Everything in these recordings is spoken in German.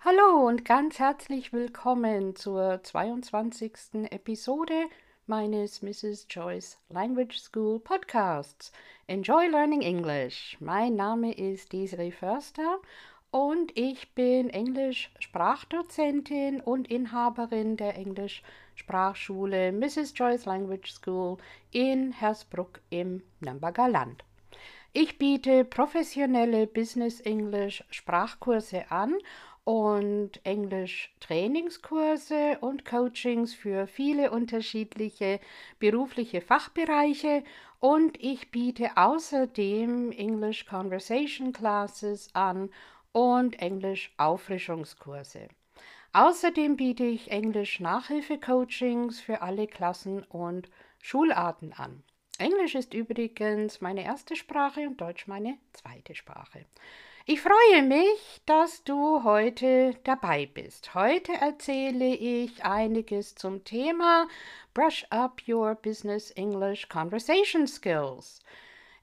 Hallo und ganz herzlich willkommen zur 22. Episode meines Mrs. Joyce Language School Podcasts. Enjoy Learning English. Mein Name ist Desiree Förster und ich bin Englisch-Sprachdozentin und Inhaberin der Englisch-Sprachschule Mrs. Joyce Language School in Hersbruck im Nürnberger Land. Ich biete professionelle Business English Sprachkurse an und Englisch Trainingskurse und Coachings für viele unterschiedliche berufliche Fachbereiche und ich biete außerdem English Conversation Classes an und Englisch Auffrischungskurse. Außerdem biete ich Englisch Nachhilfe-Coachings für alle Klassen und Schularten an. Englisch ist übrigens meine erste Sprache und Deutsch meine zweite Sprache. Ich freue mich, dass du heute dabei bist. Heute erzähle ich einiges zum Thema Brush Up Your Business English Conversation Skills.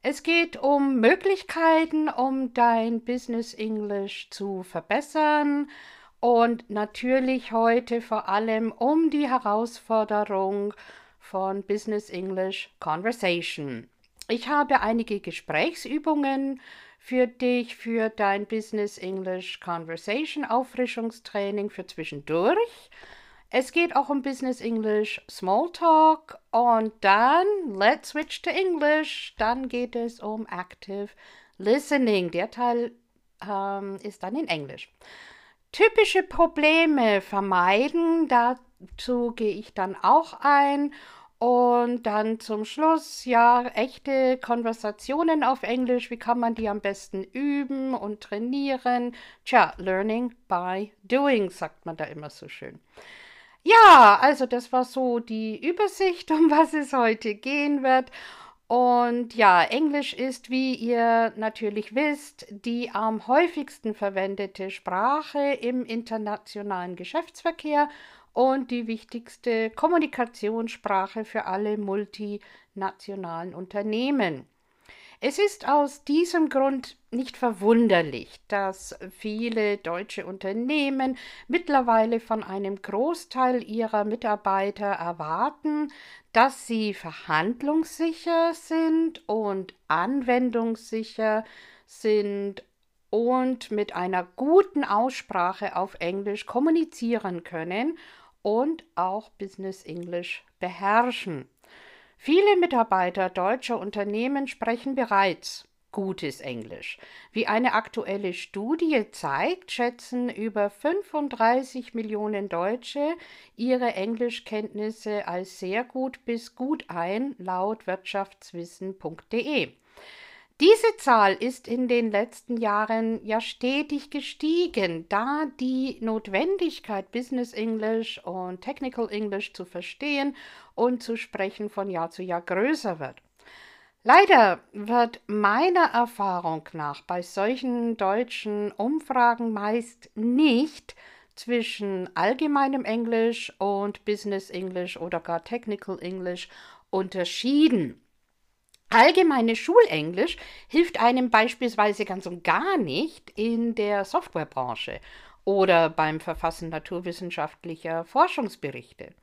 Es geht um Möglichkeiten, um dein Business English zu verbessern und natürlich heute vor allem um die Herausforderung von Business English Conversation. Ich habe einige Gesprächsübungen für dich für dein Business English Conversation Auffrischungstraining für zwischendurch. Es geht auch um Business English Smalltalk und dann Let's Switch to English. Dann geht es um Active Listening. Der Teil ähm, ist dann in Englisch. Typische Probleme vermeiden. Dazu gehe ich dann auch ein und dann zum Schluss, ja, echte Konversationen auf Englisch. Wie kann man die am besten üben und trainieren? Tja, learning by doing, sagt man da immer so schön. Ja, also das war so die Übersicht, um was es heute gehen wird. Und ja, Englisch ist, wie ihr natürlich wisst, die am häufigsten verwendete Sprache im internationalen Geschäftsverkehr und die wichtigste Kommunikationssprache für alle multinationalen Unternehmen. Es ist aus diesem Grund nicht verwunderlich, dass viele deutsche Unternehmen mittlerweile von einem Großteil ihrer Mitarbeiter erwarten, dass sie verhandlungssicher sind und anwendungssicher sind und mit einer guten Aussprache auf Englisch kommunizieren können und auch Business English beherrschen. Viele Mitarbeiter deutscher Unternehmen sprechen bereits gutes Englisch. Wie eine aktuelle Studie zeigt, schätzen über 35 Millionen Deutsche ihre Englischkenntnisse als sehr gut bis gut ein, laut wirtschaftswissen.de. Diese Zahl ist in den letzten Jahren ja stetig gestiegen, da die Notwendigkeit, Business English und Technical English zu verstehen und zu sprechen von Jahr zu Jahr größer wird. Leider wird meiner Erfahrung nach bei solchen deutschen Umfragen meist nicht zwischen allgemeinem Englisch und Business English oder gar Technical English unterschieden. Allgemeine Schulenglisch hilft einem beispielsweise ganz und gar nicht in der Softwarebranche oder beim Verfassen naturwissenschaftlicher Forschungsberichte.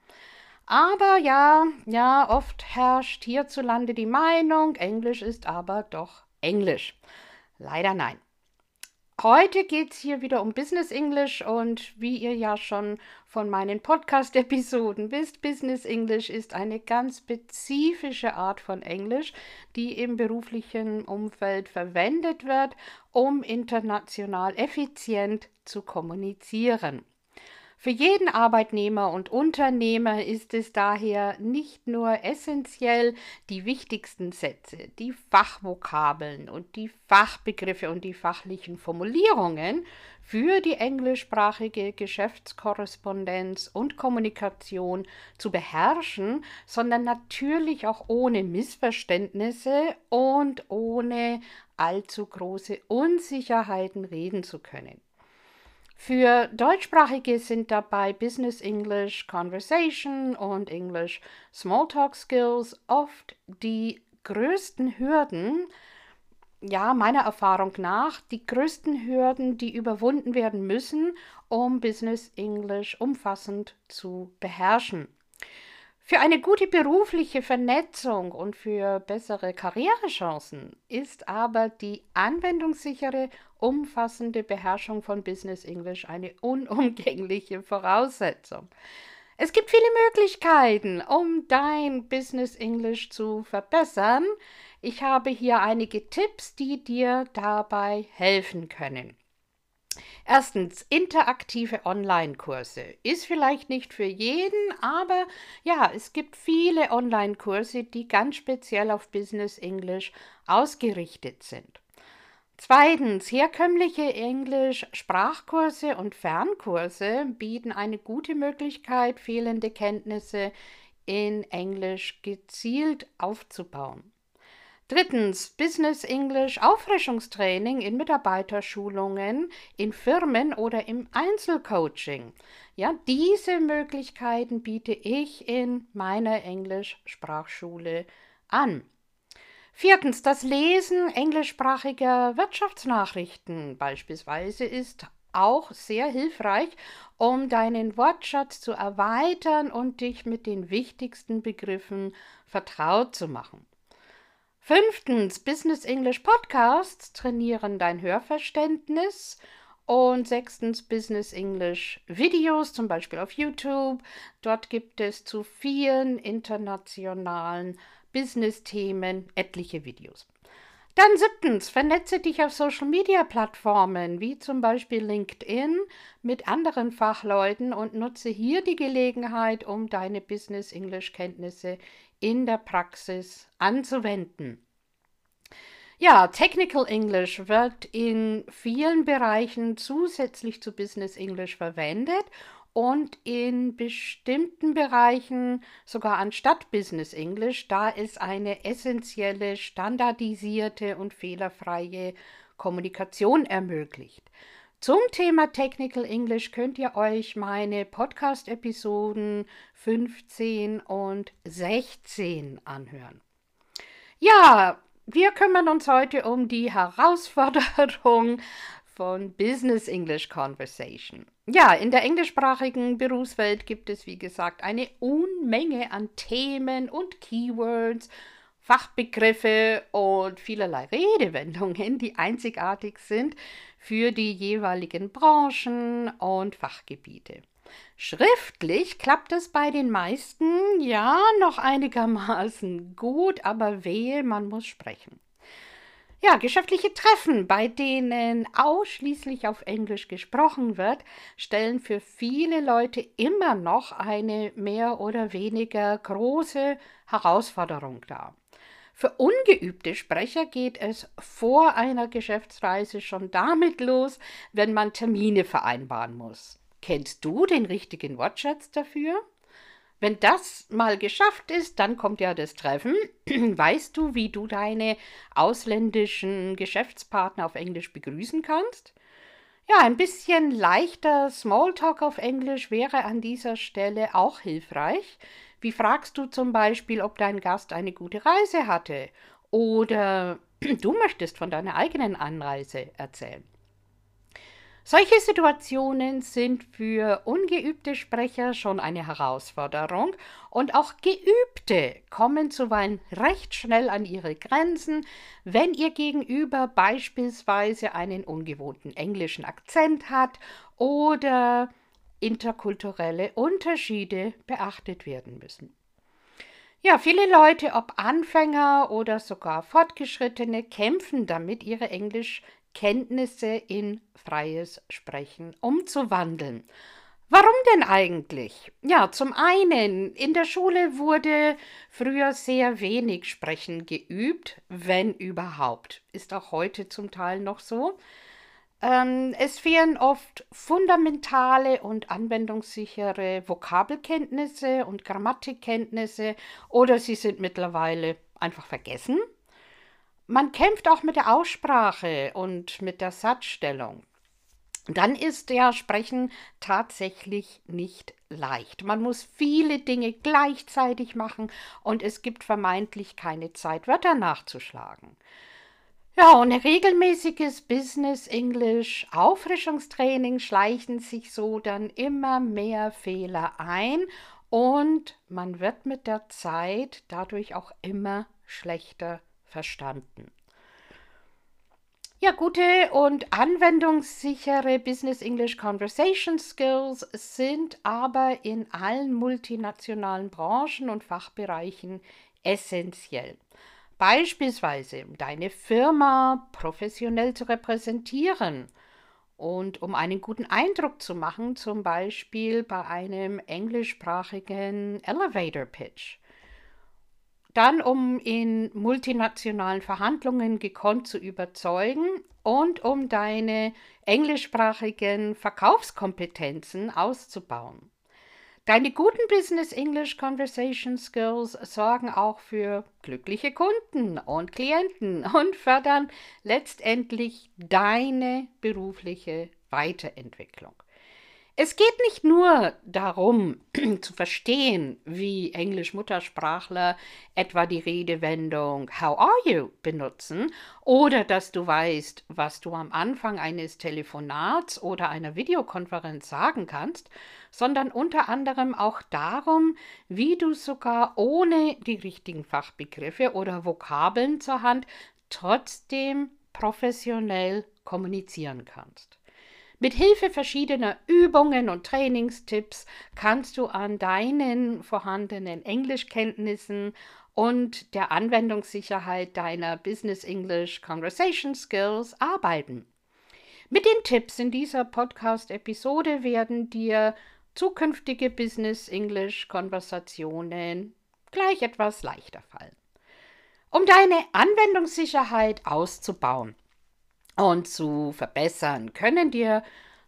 Aber ja, ja, oft herrscht hierzulande die Meinung, Englisch ist aber doch Englisch. Leider nein. Heute geht es hier wieder um Business English und wie ihr ja schon von meinen Podcast-Episoden wisst, Business English ist eine ganz spezifische Art von Englisch, die im beruflichen Umfeld verwendet wird, um international effizient zu kommunizieren. Für jeden Arbeitnehmer und Unternehmer ist es daher nicht nur essentiell, die wichtigsten Sätze, die Fachvokabeln und die Fachbegriffe und die fachlichen Formulierungen für die englischsprachige Geschäftskorrespondenz und Kommunikation zu beherrschen, sondern natürlich auch ohne Missverständnisse und ohne allzu große Unsicherheiten reden zu können. Für Deutschsprachige sind dabei Business English Conversation und English Smalltalk Skills oft die größten Hürden, ja, meiner Erfahrung nach, die größten Hürden, die überwunden werden müssen, um Business English umfassend zu beherrschen. Für eine gute berufliche Vernetzung und für bessere Karrierechancen ist aber die anwendungssichere, umfassende Beherrschung von Business English eine unumgängliche Voraussetzung. Es gibt viele Möglichkeiten, um dein Business English zu verbessern. Ich habe hier einige Tipps, die dir dabei helfen können. Erstens, interaktive Online-Kurse. Ist vielleicht nicht für jeden, aber ja, es gibt viele Online-Kurse, die ganz speziell auf Business English ausgerichtet sind. Zweitens, herkömmliche Englisch-Sprachkurse und Fernkurse bieten eine gute Möglichkeit, fehlende Kenntnisse in Englisch gezielt aufzubauen. Drittens, Business English Auffrischungstraining in Mitarbeiterschulungen, in Firmen oder im Einzelcoaching. Ja, diese Möglichkeiten biete ich in meiner Englisch-Sprachschule an. Viertens, das Lesen englischsprachiger Wirtschaftsnachrichten beispielsweise ist auch sehr hilfreich, um deinen Wortschatz zu erweitern und dich mit den wichtigsten Begriffen vertraut zu machen. Fünftens, Business English Podcasts trainieren dein Hörverständnis. Und sechstens, Business English Videos, zum Beispiel auf YouTube. Dort gibt es zu vielen internationalen Business-Themen etliche Videos. Dann siebtens, vernetze dich auf Social-Media-Plattformen wie zum Beispiel LinkedIn mit anderen Fachleuten und nutze hier die Gelegenheit, um deine Business-English-Kenntnisse in der Praxis anzuwenden. Ja, Technical English wird in vielen Bereichen zusätzlich zu Business English verwendet und in bestimmten Bereichen sogar anstatt Business English, da es eine essentielle, standardisierte und fehlerfreie Kommunikation ermöglicht. Zum Thema Technical English könnt ihr euch meine Podcast-Episoden 15 und 16 anhören. Ja, wir kümmern uns heute um die Herausforderung von Business English Conversation. Ja, in der englischsprachigen Berufswelt gibt es, wie gesagt, eine Unmenge an Themen und Keywords Fachbegriffe und vielerlei Redewendungen, die einzigartig sind für die jeweiligen Branchen und Fachgebiete. Schriftlich klappt es bei den meisten ja noch einigermaßen gut, aber wehe, man muss sprechen. Ja, geschäftliche Treffen, bei denen ausschließlich auf Englisch gesprochen wird, stellen für viele Leute immer noch eine mehr oder weniger große Herausforderung dar. Für ungeübte Sprecher geht es vor einer Geschäftsreise schon damit los, wenn man Termine vereinbaren muss. Kennst du den richtigen Wortschatz dafür? Wenn das mal geschafft ist, dann kommt ja das Treffen. Weißt du, wie du deine ausländischen Geschäftspartner auf Englisch begrüßen kannst? Ja, ein bisschen leichter Smalltalk auf Englisch wäre an dieser Stelle auch hilfreich. Wie fragst du zum Beispiel, ob dein Gast eine gute Reise hatte? Oder du möchtest von deiner eigenen Anreise erzählen. Solche Situationen sind für ungeübte Sprecher schon eine Herausforderung und auch Geübte kommen zuweilen recht schnell an ihre Grenzen, wenn ihr Gegenüber beispielsweise einen ungewohnten englischen Akzent hat oder interkulturelle Unterschiede beachtet werden müssen. Ja, viele Leute, ob Anfänger oder sogar Fortgeschrittene, kämpfen damit, ihre Englischkenntnisse in freies Sprechen umzuwandeln. Warum denn eigentlich? Ja, zum einen, in der Schule wurde früher sehr wenig Sprechen geübt, wenn überhaupt. Ist auch heute zum Teil noch so. Ähm, es fehlen oft fundamentale und anwendungssichere Vokabelkenntnisse und Grammatikkenntnisse oder sie sind mittlerweile einfach vergessen. Man kämpft auch mit der Aussprache und mit der Satzstellung. Dann ist ja Sprechen tatsächlich nicht leicht. Man muss viele Dinge gleichzeitig machen und es gibt vermeintlich keine Zeit, Wörter nachzuschlagen. Ja, und regelmäßiges Business English Auffrischungstraining schleichen sich so dann immer mehr Fehler ein und man wird mit der Zeit dadurch auch immer schlechter verstanden. Ja, gute und anwendungssichere Business English Conversation Skills sind aber in allen multinationalen Branchen und Fachbereichen essentiell. Beispielsweise, um deine Firma professionell zu repräsentieren und um einen guten Eindruck zu machen, zum Beispiel bei einem englischsprachigen Elevator Pitch. Dann, um in multinationalen Verhandlungen gekonnt zu überzeugen und um deine englischsprachigen Verkaufskompetenzen auszubauen. Deine guten Business English Conversation Skills sorgen auch für glückliche Kunden und Klienten und fördern letztendlich deine berufliche Weiterentwicklung. Es geht nicht nur darum zu verstehen, wie Englisch-Muttersprachler etwa die Redewendung How are you benutzen oder dass du weißt, was du am Anfang eines Telefonats oder einer Videokonferenz sagen kannst, sondern unter anderem auch darum, wie du sogar ohne die richtigen Fachbegriffe oder Vokabeln zur Hand trotzdem professionell kommunizieren kannst. Mit Hilfe verschiedener Übungen und Trainingstipps kannst du an deinen vorhandenen Englischkenntnissen und der Anwendungssicherheit deiner Business English Conversation Skills arbeiten. Mit den Tipps in dieser Podcast-Episode werden dir zukünftige Business English Konversationen gleich etwas leichter fallen. Um deine Anwendungssicherheit auszubauen, und zu verbessern, können dir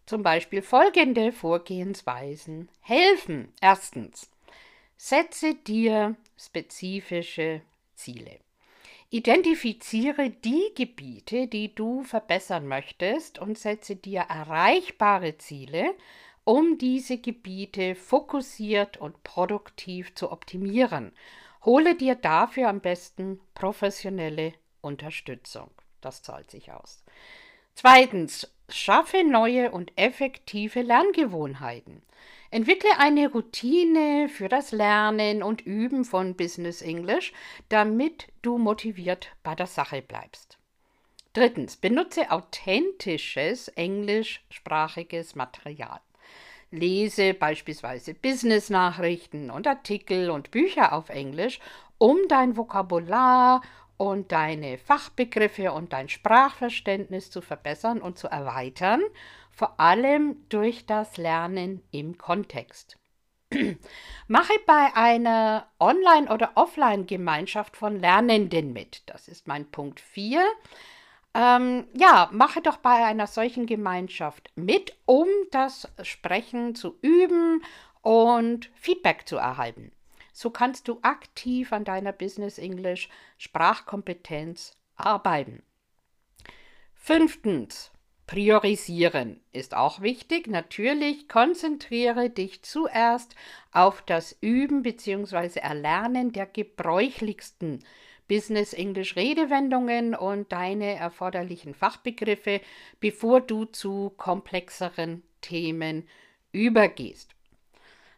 zum Beispiel folgende Vorgehensweisen helfen. Erstens, setze dir spezifische Ziele. Identifiziere die Gebiete, die du verbessern möchtest und setze dir erreichbare Ziele, um diese Gebiete fokussiert und produktiv zu optimieren. Hole dir dafür am besten professionelle Unterstützung. Das zahlt sich aus. Zweitens, schaffe neue und effektive Lerngewohnheiten. Entwickle eine Routine für das Lernen und Üben von Business English, damit du motiviert bei der Sache bleibst. Drittens, benutze authentisches englischsprachiges Material. Lese beispielsweise Business-Nachrichten und Artikel und Bücher auf Englisch, um dein Vokabular und deine Fachbegriffe und dein Sprachverständnis zu verbessern und zu erweitern, vor allem durch das Lernen im Kontext. Mache bei einer Online- oder Offline-Gemeinschaft von Lernenden mit. Das ist mein Punkt 4. Ähm, ja, mache doch bei einer solchen Gemeinschaft mit, um das Sprechen zu üben und Feedback zu erhalten. So kannst du aktiv an deiner Business English Sprachkompetenz arbeiten. Fünftens, priorisieren ist auch wichtig. Natürlich konzentriere dich zuerst auf das Üben bzw. Erlernen der gebräuchlichsten Business English Redewendungen und deine erforderlichen Fachbegriffe, bevor du zu komplexeren Themen übergehst.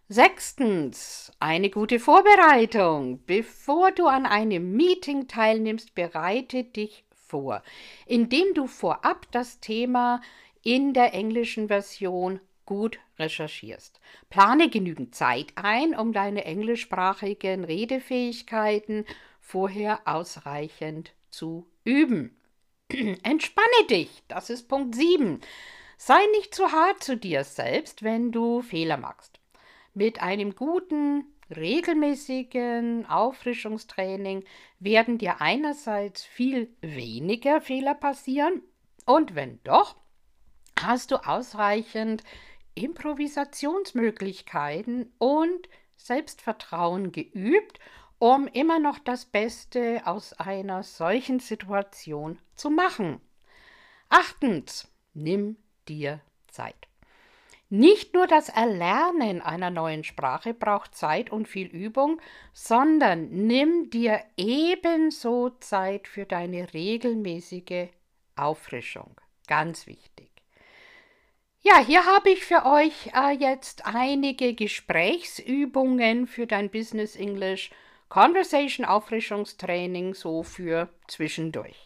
Sechstens, eine gute Vorbereitung. Bevor du an einem Meeting teilnimmst, bereite dich vor, indem du vorab das Thema in der englischen Version gut recherchierst. Plane genügend Zeit ein, um deine englischsprachigen Redefähigkeiten vorher ausreichend zu üben. Entspanne dich, das ist Punkt 7. Sei nicht zu hart zu dir selbst, wenn du Fehler machst. Mit einem guten, regelmäßigen Auffrischungstraining werden dir einerseits viel weniger Fehler passieren und wenn doch, hast du ausreichend Improvisationsmöglichkeiten und Selbstvertrauen geübt, um immer noch das Beste aus einer solchen Situation zu machen. Achtens, nimm dir Zeit. Nicht nur das Erlernen einer neuen Sprache braucht Zeit und viel Übung, sondern nimm dir ebenso Zeit für deine regelmäßige Auffrischung. Ganz wichtig. Ja, hier habe ich für euch äh, jetzt einige Gesprächsübungen für dein Business English Conversation Auffrischungstraining so für zwischendurch.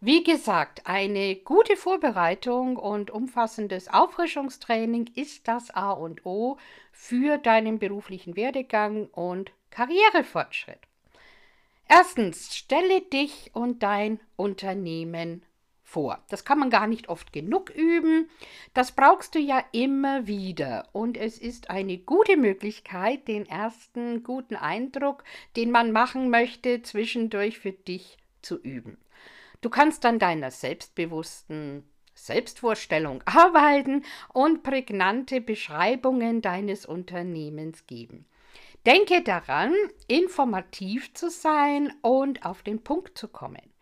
Wie gesagt, eine gute Vorbereitung und umfassendes Auffrischungstraining ist das A und O für deinen beruflichen Werdegang und Karrierefortschritt. Erstens, stelle dich und dein Unternehmen vor. Das kann man gar nicht oft genug üben. Das brauchst du ja immer wieder. Und es ist eine gute Möglichkeit, den ersten guten Eindruck, den man machen möchte, zwischendurch für dich zu üben. Du kannst an deiner selbstbewussten Selbstvorstellung arbeiten und prägnante Beschreibungen deines Unternehmens geben. Denke daran, informativ zu sein und auf den Punkt zu kommen.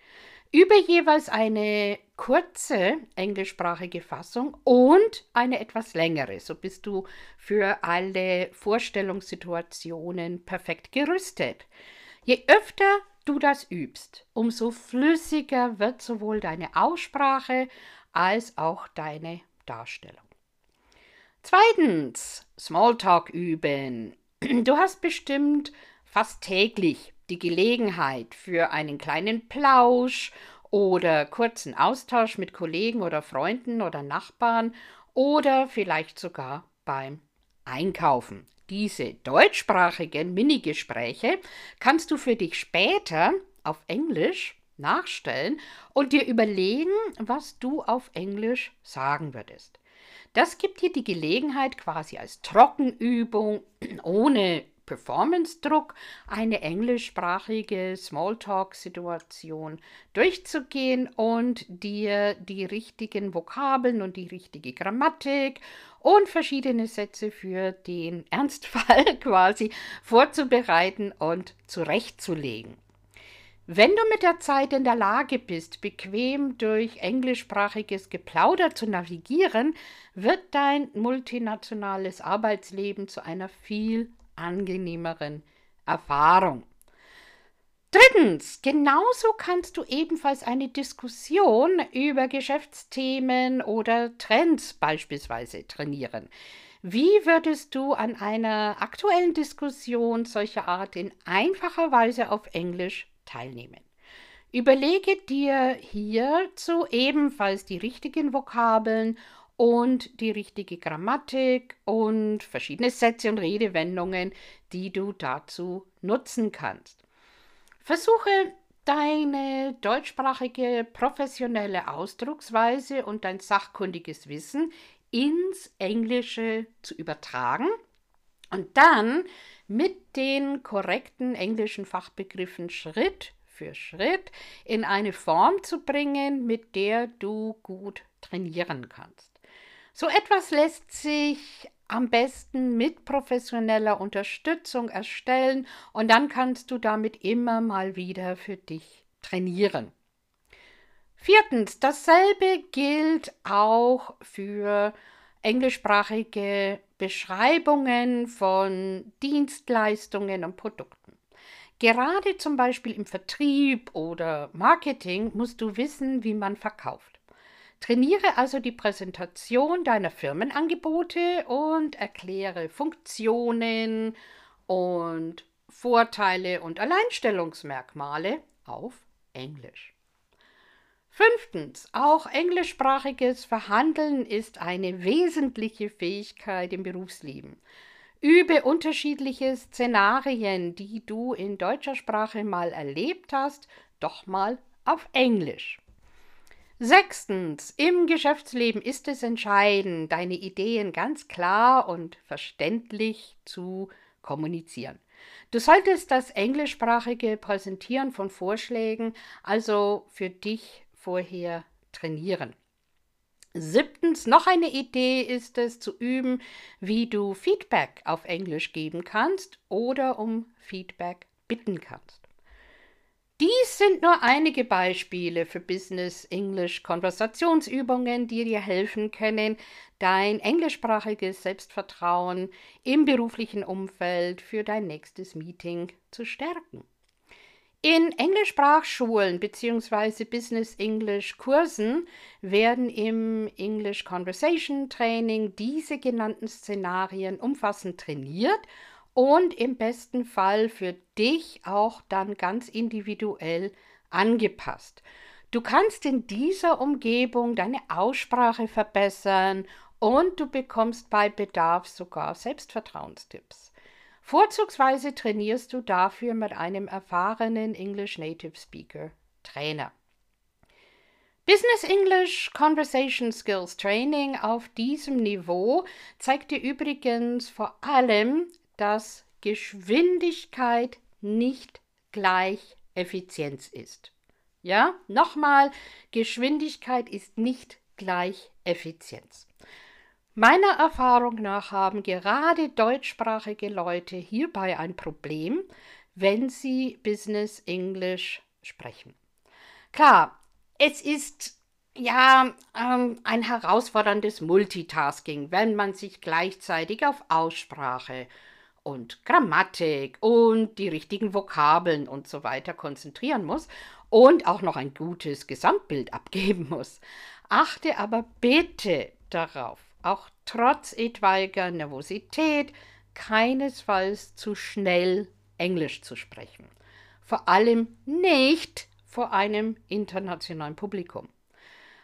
Übe jeweils eine kurze englischsprachige Fassung und eine etwas längere. So bist du für alle Vorstellungssituationen perfekt gerüstet. Je öfter du das übst, umso flüssiger wird sowohl deine Aussprache als auch deine Darstellung. Zweitens, Smalltalk üben. Du hast bestimmt fast täglich die Gelegenheit für einen kleinen Plausch oder kurzen Austausch mit Kollegen oder Freunden oder Nachbarn oder vielleicht sogar beim Einkaufen. Diese deutschsprachigen Minigespräche kannst du für dich später auf Englisch nachstellen und dir überlegen, was du auf Englisch sagen würdest. Das gibt dir die Gelegenheit, quasi als Trockenübung, ohne Performance-Druck, eine englischsprachige Smalltalk-Situation durchzugehen und dir die richtigen Vokabeln und die richtige Grammatik und verschiedene Sätze für den Ernstfall quasi vorzubereiten und zurechtzulegen. Wenn du mit der Zeit in der Lage bist, bequem durch englischsprachiges Geplauder zu navigieren, wird dein multinationales Arbeitsleben zu einer viel angenehmeren Erfahrung. Drittens, genauso kannst du ebenfalls eine Diskussion über Geschäftsthemen oder Trends beispielsweise trainieren. Wie würdest du an einer aktuellen Diskussion solcher Art in einfacher Weise auf Englisch teilnehmen? Überlege dir hierzu ebenfalls die richtigen Vokabeln und die richtige Grammatik und verschiedene Sätze und Redewendungen, die du dazu nutzen kannst. Versuche deine deutschsprachige professionelle Ausdrucksweise und dein sachkundiges Wissen ins Englische zu übertragen und dann mit den korrekten englischen Fachbegriffen Schritt für Schritt in eine Form zu bringen, mit der du gut trainieren kannst. So etwas lässt sich am besten mit professioneller Unterstützung erstellen und dann kannst du damit immer mal wieder für dich trainieren. Viertens, dasselbe gilt auch für englischsprachige Beschreibungen von Dienstleistungen und Produkten. Gerade zum Beispiel im Vertrieb oder Marketing musst du wissen, wie man verkauft. Trainiere also die Präsentation deiner Firmenangebote und erkläre Funktionen und Vorteile und Alleinstellungsmerkmale auf Englisch. Fünftens, auch englischsprachiges Verhandeln ist eine wesentliche Fähigkeit im Berufsleben. Übe unterschiedliche Szenarien, die du in deutscher Sprache mal erlebt hast, doch mal auf Englisch. Sechstens, im Geschäftsleben ist es entscheidend, deine Ideen ganz klar und verständlich zu kommunizieren. Du solltest das englischsprachige Präsentieren von Vorschlägen also für dich vorher trainieren. Siebtens, noch eine Idee ist es zu üben, wie du Feedback auf Englisch geben kannst oder um Feedback bitten kannst. Dies sind nur einige Beispiele für Business English Konversationsübungen, die dir helfen können, dein englischsprachiges Selbstvertrauen im beruflichen Umfeld für dein nächstes Meeting zu stärken. In Englischsprachschulen bzw. Business English Kursen werden im English Conversation Training diese genannten Szenarien umfassend trainiert und im besten Fall für dich auch dann ganz individuell angepasst. Du kannst in dieser Umgebung deine Aussprache verbessern und du bekommst bei Bedarf sogar Selbstvertrauenstipps. Vorzugsweise trainierst du dafür mit einem erfahrenen English Native Speaker Trainer. Business English Conversation Skills Training auf diesem Niveau zeigt dir übrigens vor allem, dass Geschwindigkeit nicht gleich Effizienz ist. Ja, nochmal, Geschwindigkeit ist nicht gleich Effizienz. Meiner Erfahrung nach haben gerade deutschsprachige Leute hierbei ein Problem, wenn sie Business English sprechen. Klar, es ist ja ähm, ein herausforderndes Multitasking, wenn man sich gleichzeitig auf Aussprache und Grammatik und die richtigen Vokabeln und so weiter konzentrieren muss und auch noch ein gutes Gesamtbild abgeben muss. Achte aber bitte darauf, auch trotz etwaiger Nervosität keinesfalls zu schnell Englisch zu sprechen. Vor allem nicht vor einem internationalen Publikum.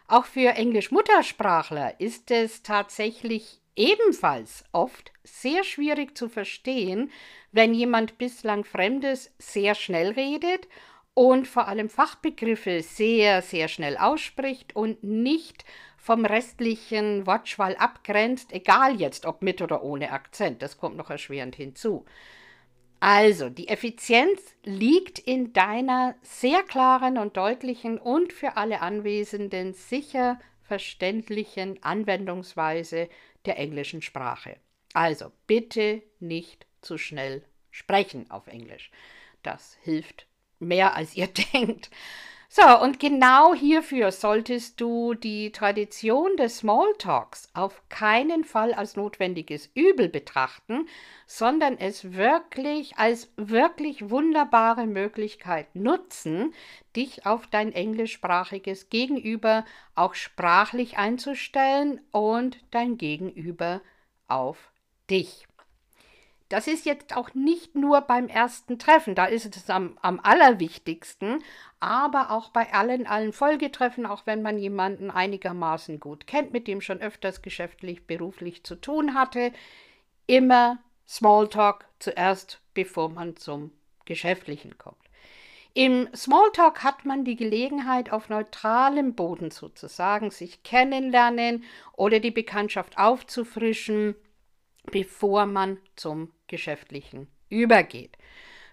Auch für Englisch-Muttersprachler ist es tatsächlich ebenfalls oft sehr schwierig zu verstehen, wenn jemand bislang Fremdes sehr schnell redet und vor allem Fachbegriffe sehr, sehr schnell ausspricht und nicht vom restlichen Wortschwall abgrenzt, egal jetzt ob mit oder ohne Akzent, das kommt noch erschwerend hinzu. Also, die Effizienz liegt in deiner sehr klaren und deutlichen und für alle Anwesenden sicher verständlichen Anwendungsweise der englischen Sprache. Also bitte nicht zu schnell sprechen auf Englisch. Das hilft mehr, als ihr denkt. So, und genau hierfür solltest du die Tradition des Smalltalks auf keinen Fall als notwendiges Übel betrachten, sondern es wirklich als wirklich wunderbare Möglichkeit nutzen, dich auf dein englischsprachiges Gegenüber auch sprachlich einzustellen und dein Gegenüber auf dich. Das ist jetzt auch nicht nur beim ersten Treffen, da ist es am, am allerwichtigsten, aber auch bei allen, allen Folgetreffen, auch wenn man jemanden einigermaßen gut kennt, mit dem schon öfters geschäftlich, beruflich zu tun hatte, immer Smalltalk zuerst, bevor man zum Geschäftlichen kommt. Im Smalltalk hat man die Gelegenheit, auf neutralem Boden sozusagen sich kennenlernen oder die Bekanntschaft aufzufrischen, bevor man zum Geschäftlichen übergeht.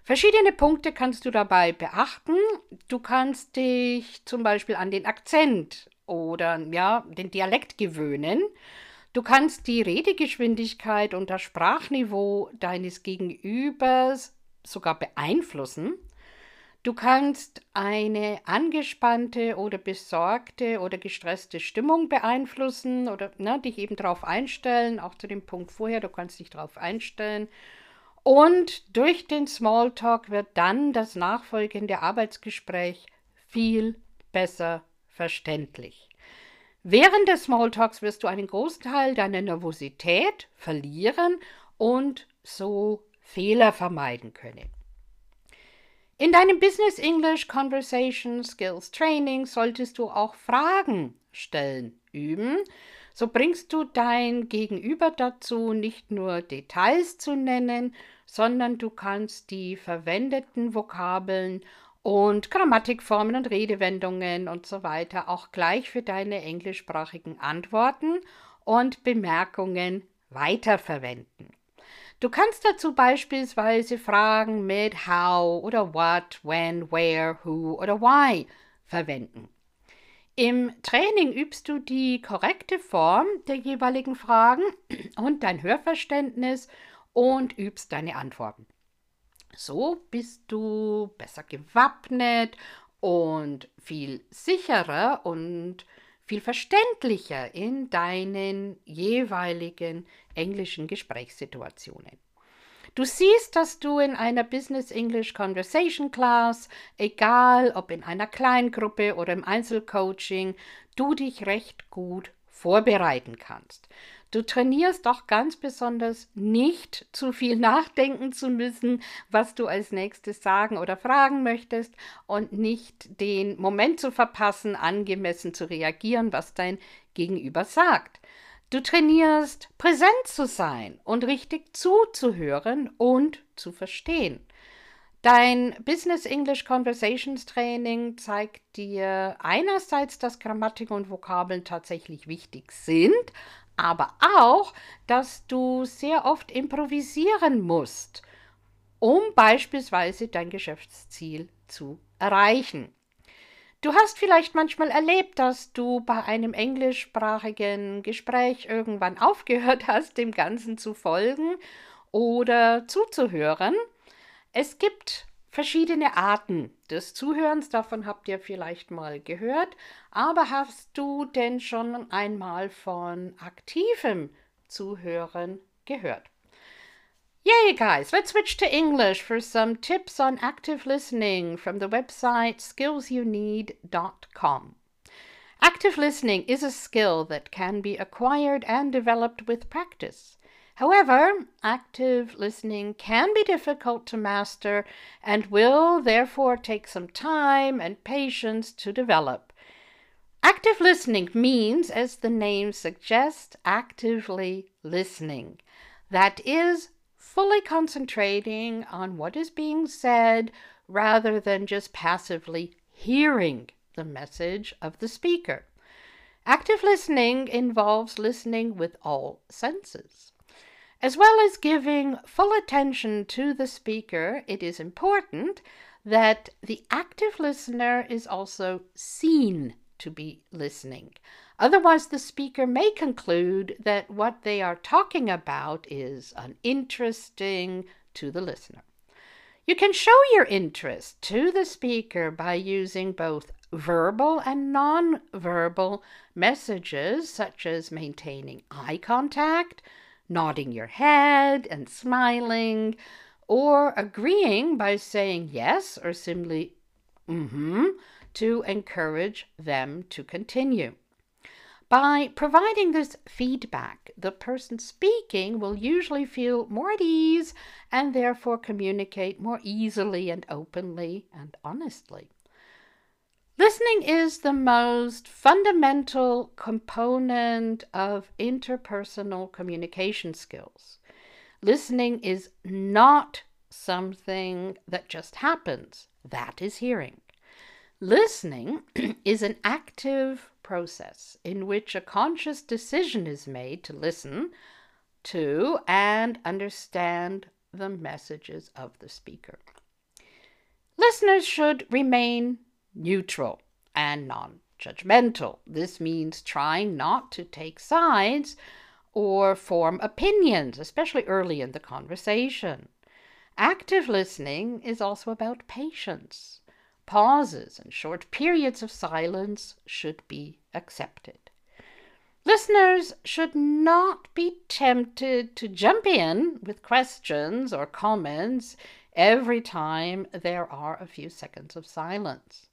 Verschiedene Punkte kannst du dabei beachten. Du kannst dich zum Beispiel an den Akzent oder ja, den Dialekt gewöhnen. Du kannst die Redegeschwindigkeit und das Sprachniveau deines Gegenübers sogar beeinflussen. Du kannst eine angespannte oder besorgte oder gestresste Stimmung beeinflussen oder ne, dich eben darauf einstellen, auch zu dem Punkt vorher, du kannst dich darauf einstellen. Und durch den Smalltalk wird dann das nachfolgende Arbeitsgespräch viel besser verständlich. Während des Smalltalks wirst du einen Großteil deiner Nervosität verlieren und so Fehler vermeiden können. In deinem Business English Conversation Skills Training solltest du auch Fragen stellen üben. So bringst du dein Gegenüber dazu, nicht nur Details zu nennen, sondern du kannst die verwendeten Vokabeln und Grammatikformen und Redewendungen und so weiter auch gleich für deine englischsprachigen Antworten und Bemerkungen weiterverwenden. Du kannst dazu beispielsweise Fragen mit how oder what, when, where, who oder why verwenden. Im Training übst du die korrekte Form der jeweiligen Fragen und dein Hörverständnis und übst deine Antworten. So bist du besser gewappnet und viel sicherer und viel verständlicher in deinen jeweiligen englischen Gesprächssituationen. Du siehst, dass du in einer Business English Conversation Class, egal ob in einer Kleingruppe oder im Einzelcoaching, du dich recht gut vorbereiten kannst. Du trainierst doch ganz besonders nicht zu viel nachdenken zu müssen, was du als nächstes sagen oder fragen möchtest und nicht den Moment zu verpassen, angemessen zu reagieren, was dein Gegenüber sagt. Du trainierst präsent zu sein und richtig zuzuhören und zu verstehen. Dein Business English Conversations Training zeigt dir einerseits, dass Grammatik und Vokabeln tatsächlich wichtig sind, aber auch, dass du sehr oft improvisieren musst, um beispielsweise dein Geschäftsziel zu erreichen. Du hast vielleicht manchmal erlebt, dass du bei einem englischsprachigen Gespräch irgendwann aufgehört hast, dem Ganzen zu folgen oder zuzuhören. Es gibt verschiedene Arten des Zuhörens, davon habt ihr vielleicht mal gehört, aber hast du denn schon einmal von aktivem Zuhören gehört? Yay, guys, let's switch to English for some tips on active listening from the website skillsyouneed.com. Active listening is a skill that can be acquired and developed with practice. However, active listening can be difficult to master and will therefore take some time and patience to develop. Active listening means, as the name suggests, actively listening. That is, fully concentrating on what is being said rather than just passively hearing the message of the speaker. Active listening involves listening with all senses. As well as giving full attention to the speaker, it is important that the active listener is also seen to be listening. Otherwise, the speaker may conclude that what they are talking about is uninteresting to the listener. You can show your interest to the speaker by using both verbal and non-verbal messages, such as maintaining eye contact, nodding your head and smiling, or agreeing by saying yes or simply mm-hmm to encourage them to continue. By providing this feedback, the person speaking will usually feel more at ease and therefore communicate more easily and openly and honestly. Listening is the most fundamental component of interpersonal communication skills. Listening is not something that just happens, that is hearing. Listening is an active process in which a conscious decision is made to listen to and understand the messages of the speaker. Listeners should remain neutral and non judgmental. This means trying not to take sides or form opinions, especially early in the conversation. Active listening is also about patience. Pauses and short periods of silence should be accepted. Listeners should not be tempted to jump in with questions or comments every time there are a few seconds of silence.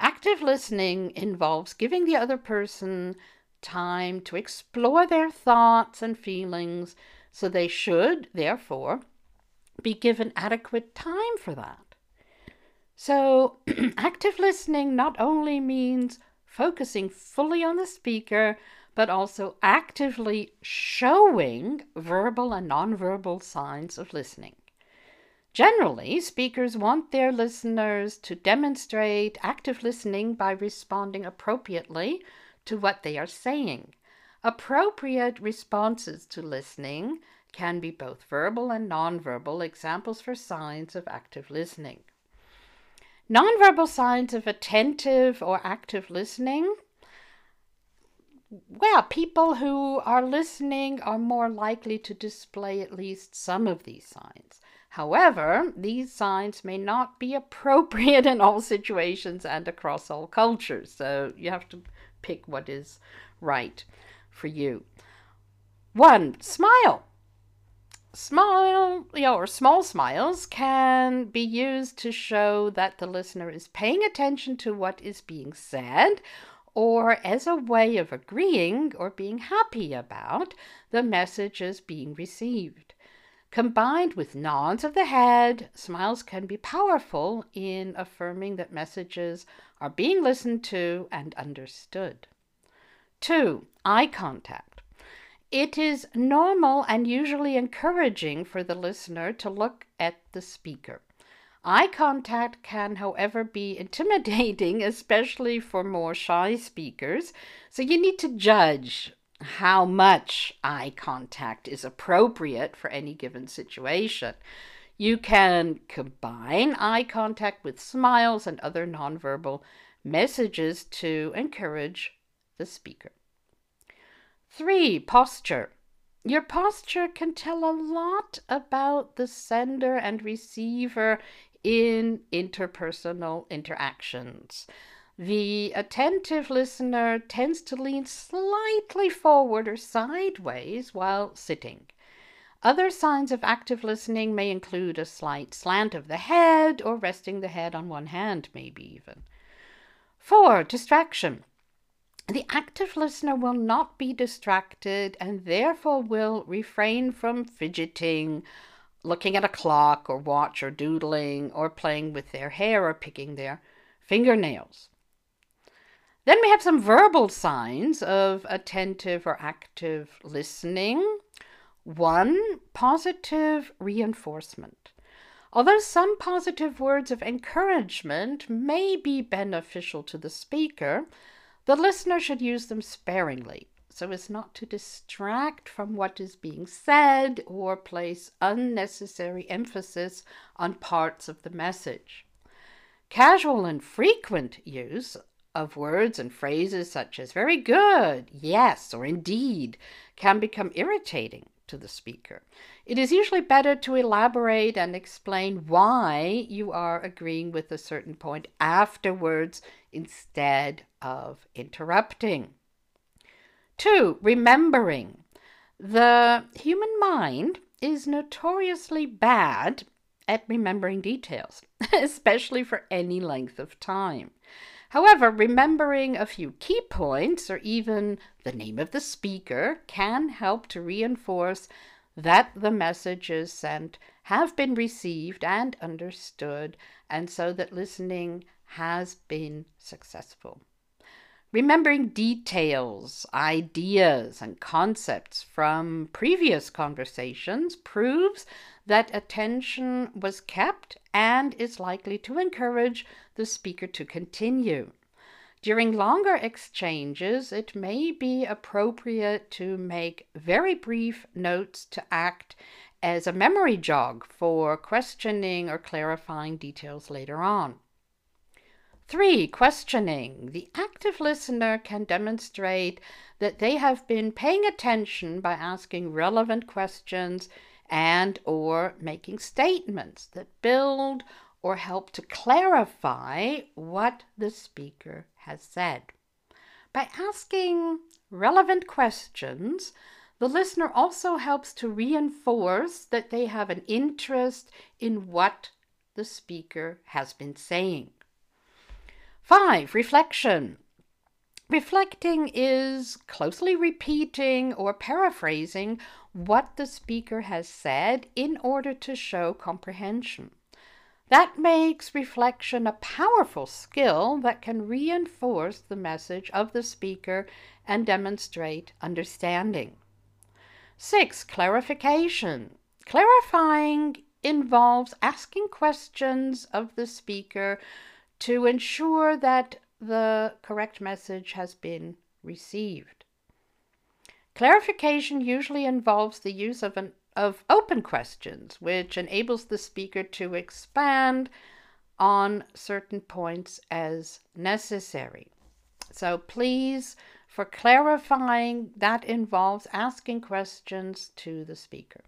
Active listening involves giving the other person time to explore their thoughts and feelings, so they should, therefore, be given adequate time for that. So, active listening not only means focusing fully on the speaker, but also actively showing verbal and nonverbal signs of listening. Generally, speakers want their listeners to demonstrate active listening by responding appropriately to what they are saying. Appropriate responses to listening can be both verbal and nonverbal examples for signs of active listening. Nonverbal signs of attentive or active listening. Well, people who are listening are more likely to display at least some of these signs. However, these signs may not be appropriate in all situations and across all cultures, so you have to pick what is right for you. One, smile. Smile, you know, or small smiles can be used to show that the listener is paying attention to what is being said or as a way of agreeing or being happy about the messages being received. Combined with nods of the head, smiles can be powerful in affirming that messages are being listened to and understood. Two, eye contact. It is normal and usually encouraging for the listener to look at the speaker. Eye contact can, however, be intimidating, especially for more shy speakers, so you need to judge how much eye contact is appropriate for any given situation. You can combine eye contact with smiles and other nonverbal messages to encourage the speaker. Three, posture. Your posture can tell a lot about the sender and receiver in interpersonal interactions. The attentive listener tends to lean slightly forward or sideways while sitting. Other signs of active listening may include a slight slant of the head or resting the head on one hand, maybe even. Four, distraction. The active listener will not be distracted and therefore will refrain from fidgeting, looking at a clock or watch or doodling or playing with their hair or picking their fingernails. Then we have some verbal signs of attentive or active listening. One, positive reinforcement. Although some positive words of encouragement may be beneficial to the speaker, the listener should use them sparingly so as not to distract from what is being said or place unnecessary emphasis on parts of the message. Casual and frequent use of words and phrases such as very good, yes, or indeed can become irritating to the speaker. It is usually better to elaborate and explain why you are agreeing with a certain point afterwards instead of interrupting. Two, remembering. The human mind is notoriously bad at remembering details, especially for any length of time. However, remembering a few key points or even the name of the speaker can help to reinforce that the messages sent have been received and understood, and so that listening has been successful. Remembering details, ideas, and concepts from previous conversations proves that attention was kept and is likely to encourage the speaker to continue. During longer exchanges, it may be appropriate to make very brief notes to act as a memory jog for questioning or clarifying details later on. Three, questioning. The active listener can demonstrate that they have been paying attention by asking relevant questions and or making statements that build or help to clarify what the speaker has said. By asking relevant questions, the listener also helps to reinforce that they have an interest in what the speaker has been saying. Five, reflection. Reflecting is closely repeating or paraphrasing what the speaker has said in order to show comprehension. That makes reflection a powerful skill that can reinforce the message of the speaker and demonstrate understanding. Six, clarification. Clarifying involves asking questions of the speaker to ensure that the correct message has been received. Clarification usually involves the use of an of open questions, which enables the speaker to expand on certain points as necessary. So please, for clarifying, that involves asking questions to the speaker.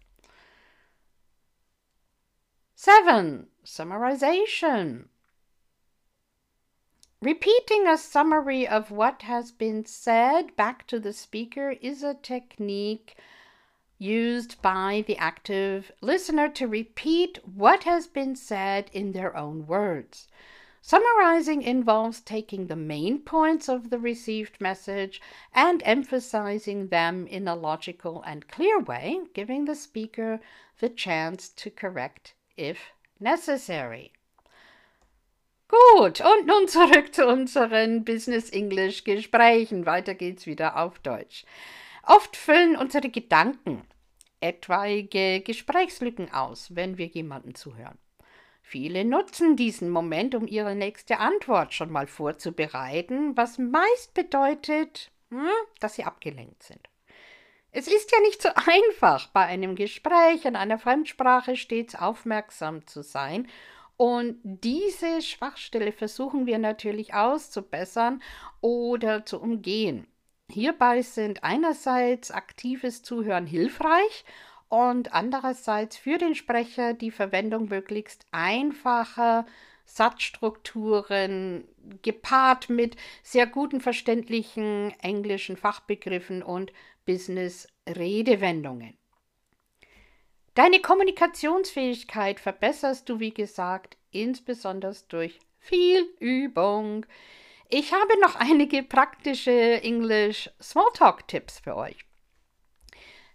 7. Summarization. Repeating a summary of what has been said back to the speaker is a technique used by the active listener to repeat what has been said in their own words. Summarizing involves taking the main points of the received message and emphasizing them in a logical and clear way, giving the speaker the chance to correct if necessary. Gut, und nun zurück zu unseren Business English Gesprächen. Weiter geht's wieder auf Deutsch. Oft füllen unsere Gedanken etwaige Gesprächslücken aus, wenn wir jemanden zuhören. Viele nutzen diesen Moment, um ihre nächste Antwort schon mal vorzubereiten, was meist bedeutet, hm, dass sie abgelenkt sind. Es ist ja nicht so einfach, bei einem Gespräch in einer Fremdsprache stets aufmerksam zu sein. Und diese Schwachstelle versuchen wir natürlich auszubessern oder zu umgehen. Hierbei sind einerseits aktives Zuhören hilfreich und andererseits für den Sprecher die Verwendung möglichst einfacher Satzstrukturen gepaart mit sehr guten verständlichen englischen Fachbegriffen und Business-Redewendungen. Deine Kommunikationsfähigkeit verbesserst du, wie gesagt, insbesondere durch viel Übung. Ich habe noch einige praktische English Smalltalk-Tipps für euch.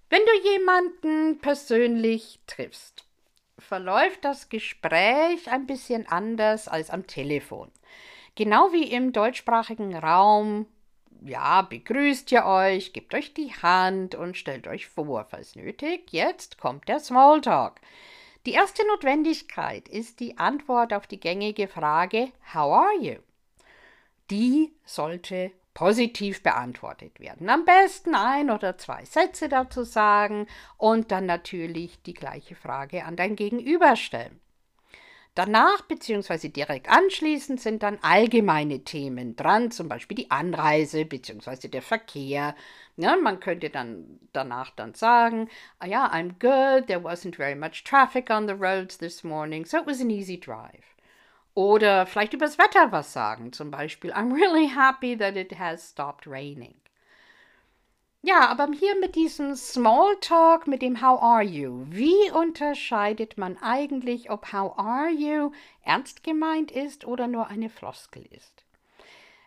Wenn du jemanden persönlich triffst, verläuft das Gespräch ein bisschen anders als am Telefon. Genau wie im deutschsprachigen Raum, ja, begrüßt ihr euch, gebt euch die Hand und stellt euch vor, falls nötig. Jetzt kommt der Smalltalk. Die erste Notwendigkeit ist die Antwort auf die gängige Frage How are you? Die sollte positiv beantwortet werden. Am besten ein oder zwei Sätze dazu sagen und dann natürlich die gleiche Frage an dein Gegenüber stellen. Danach bzw. direkt anschließend sind dann allgemeine Themen dran, zum Beispiel die Anreise bzw. der Verkehr. Ja, man könnte dann danach dann sagen, ah ja, I'm good, there wasn't very much traffic on the roads this morning, so it was an easy drive. Oder vielleicht übers Wetter was sagen, zum Beispiel, I'm really happy that it has stopped raining. Ja, aber hier mit diesem Smalltalk, mit dem How are you? Wie unterscheidet man eigentlich, ob How are you ernst gemeint ist oder nur eine Floskel ist?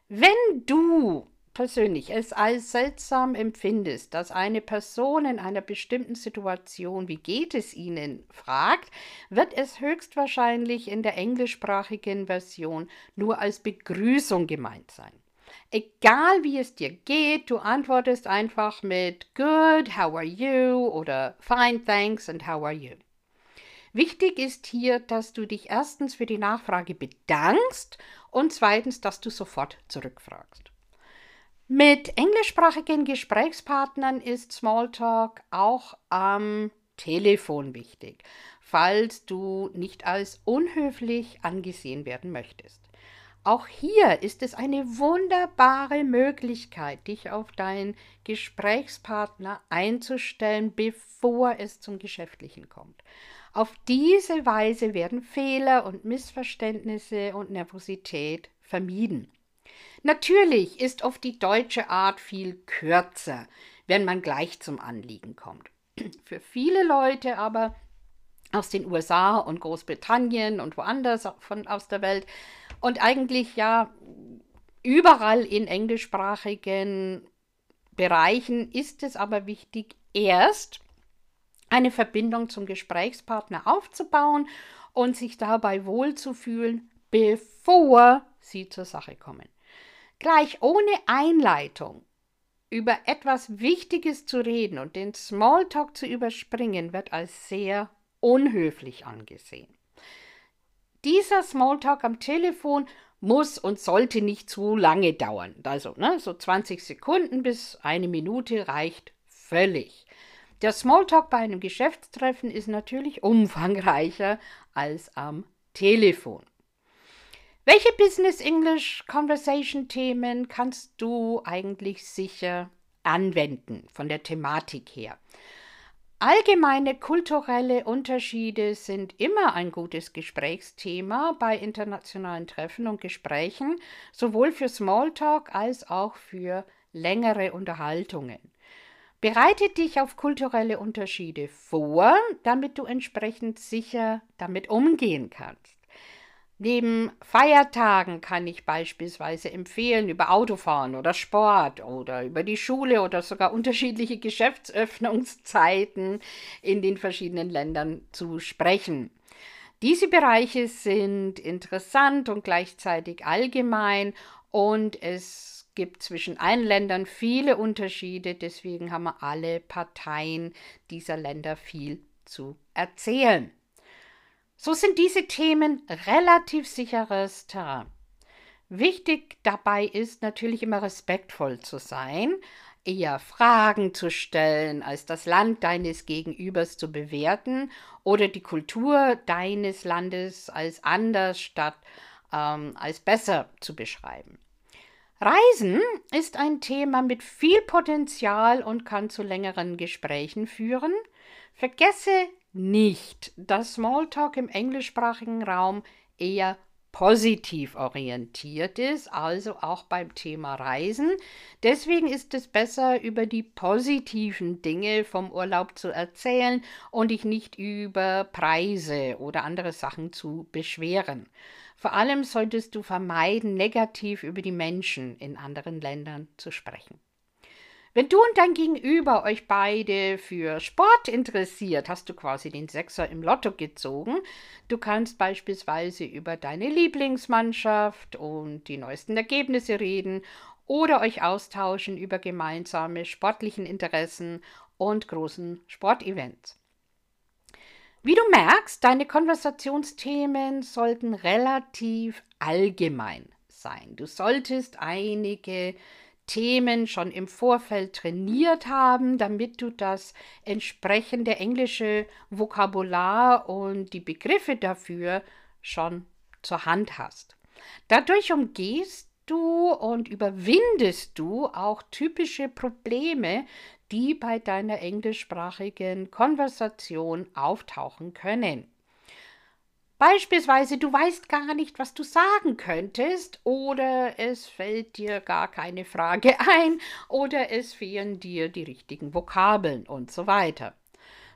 Wenn du persönlich es als seltsam empfindest, dass eine Person in einer bestimmten Situation, wie geht es Ihnen, fragt, wird es höchstwahrscheinlich in der englischsprachigen Version nur als Begrüßung gemeint sein. Egal wie es dir geht, du antwortest einfach mit Good, how are you oder Fine, thanks and how are you. Wichtig ist hier, dass du dich erstens für die Nachfrage bedankst und zweitens, dass du sofort zurückfragst. Mit englischsprachigen Gesprächspartnern ist Smalltalk auch am Telefon wichtig, falls du nicht als unhöflich angesehen werden möchtest. Auch hier ist es eine wunderbare Möglichkeit, dich auf deinen Gesprächspartner einzustellen, bevor es zum Geschäftlichen kommt. Auf diese Weise werden Fehler und Missverständnisse und Nervosität vermieden. Natürlich ist oft die deutsche Art viel kürzer, wenn man gleich zum Anliegen kommt. Für viele Leute aber aus den USA und Großbritannien und woanders von, aus der Welt und eigentlich ja überall in englischsprachigen Bereichen ist es aber wichtig, erst eine Verbindung zum Gesprächspartner aufzubauen und sich dabei wohlzufühlen, bevor sie zur Sache kommen. Gleich ohne Einleitung über etwas Wichtiges zu reden und den Smalltalk zu überspringen, wird als sehr unhöflich angesehen. Dieser Smalltalk am Telefon muss und sollte nicht zu lange dauern. Also ne, so 20 Sekunden bis eine Minute reicht völlig. Der Smalltalk bei einem Geschäftstreffen ist natürlich umfangreicher als am Telefon. Welche Business English Conversation Themen kannst du eigentlich sicher anwenden von der Thematik her? Allgemeine kulturelle Unterschiede sind immer ein gutes Gesprächsthema bei internationalen Treffen und Gesprächen, sowohl für Smalltalk als auch für längere Unterhaltungen. Bereite dich auf kulturelle Unterschiede vor, damit du entsprechend sicher damit umgehen kannst. Neben Feiertagen kann ich beispielsweise empfehlen, über Autofahren oder Sport oder über die Schule oder sogar unterschiedliche Geschäftsöffnungszeiten in den verschiedenen Ländern zu sprechen. Diese Bereiche sind interessant und gleichzeitig allgemein und es gibt zwischen allen Ländern viele Unterschiede, deswegen haben alle Parteien dieser Länder viel zu erzählen. So sind diese Themen relativ sicheres Terrain. Wichtig dabei ist natürlich immer respektvoll zu sein, eher Fragen zu stellen, als das Land deines Gegenübers zu bewerten oder die Kultur deines Landes als anders statt ähm, als besser zu beschreiben. Reisen ist ein Thema mit viel Potenzial und kann zu längeren Gesprächen führen. Vergesse nicht, dass Smalltalk im englischsprachigen Raum eher positiv orientiert ist, also auch beim Thema Reisen. Deswegen ist es besser, über die positiven Dinge vom Urlaub zu erzählen und dich nicht über Preise oder andere Sachen zu beschweren. Vor allem solltest du vermeiden, negativ über die Menschen in anderen Ländern zu sprechen. Wenn du und dein Gegenüber euch beide für Sport interessiert, hast du quasi den Sechser im Lotto gezogen. Du kannst beispielsweise über deine Lieblingsmannschaft und die neuesten Ergebnisse reden oder euch austauschen über gemeinsame sportlichen Interessen und großen Sportevents. Wie du merkst, deine Konversationsthemen sollten relativ allgemein sein. Du solltest einige Themen schon im Vorfeld trainiert haben, damit du das entsprechende englische Vokabular und die Begriffe dafür schon zur Hand hast. Dadurch umgehst du und überwindest du auch typische Probleme, die bei deiner englischsprachigen Konversation auftauchen können. Beispielsweise, du weißt gar nicht, was du sagen könntest, oder es fällt dir gar keine Frage ein, oder es fehlen dir die richtigen Vokabeln und so weiter.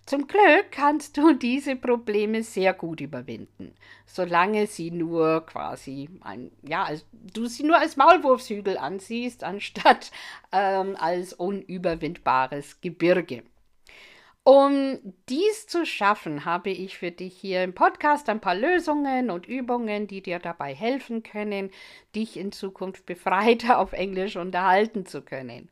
Zum Glück kannst du diese Probleme sehr gut überwinden, solange sie nur quasi ein, ja, du sie nur als Maulwurfshügel ansiehst, anstatt ähm, als unüberwindbares Gebirge. Um dies zu schaffen, habe ich für dich hier im Podcast ein paar Lösungen und Übungen, die dir dabei helfen können, dich in Zukunft befreiter auf Englisch unterhalten zu können.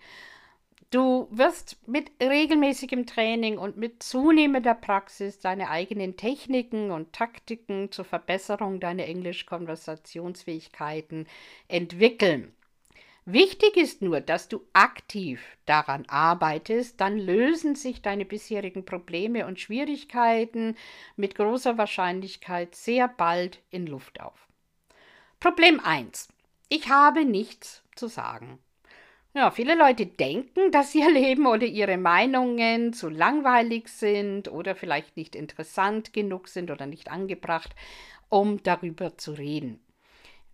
Du wirst mit regelmäßigem Training und mit zunehmender Praxis deine eigenen Techniken und Taktiken zur Verbesserung deiner Englisch-Konversationsfähigkeiten entwickeln. Wichtig ist nur, dass du aktiv daran arbeitest, dann lösen sich deine bisherigen Probleme und Schwierigkeiten mit großer Wahrscheinlichkeit sehr bald in Luft auf. Problem 1. Ich habe nichts zu sagen. Ja, viele Leute denken, dass ihr Leben oder ihre Meinungen zu langweilig sind oder vielleicht nicht interessant genug sind oder nicht angebracht, um darüber zu reden.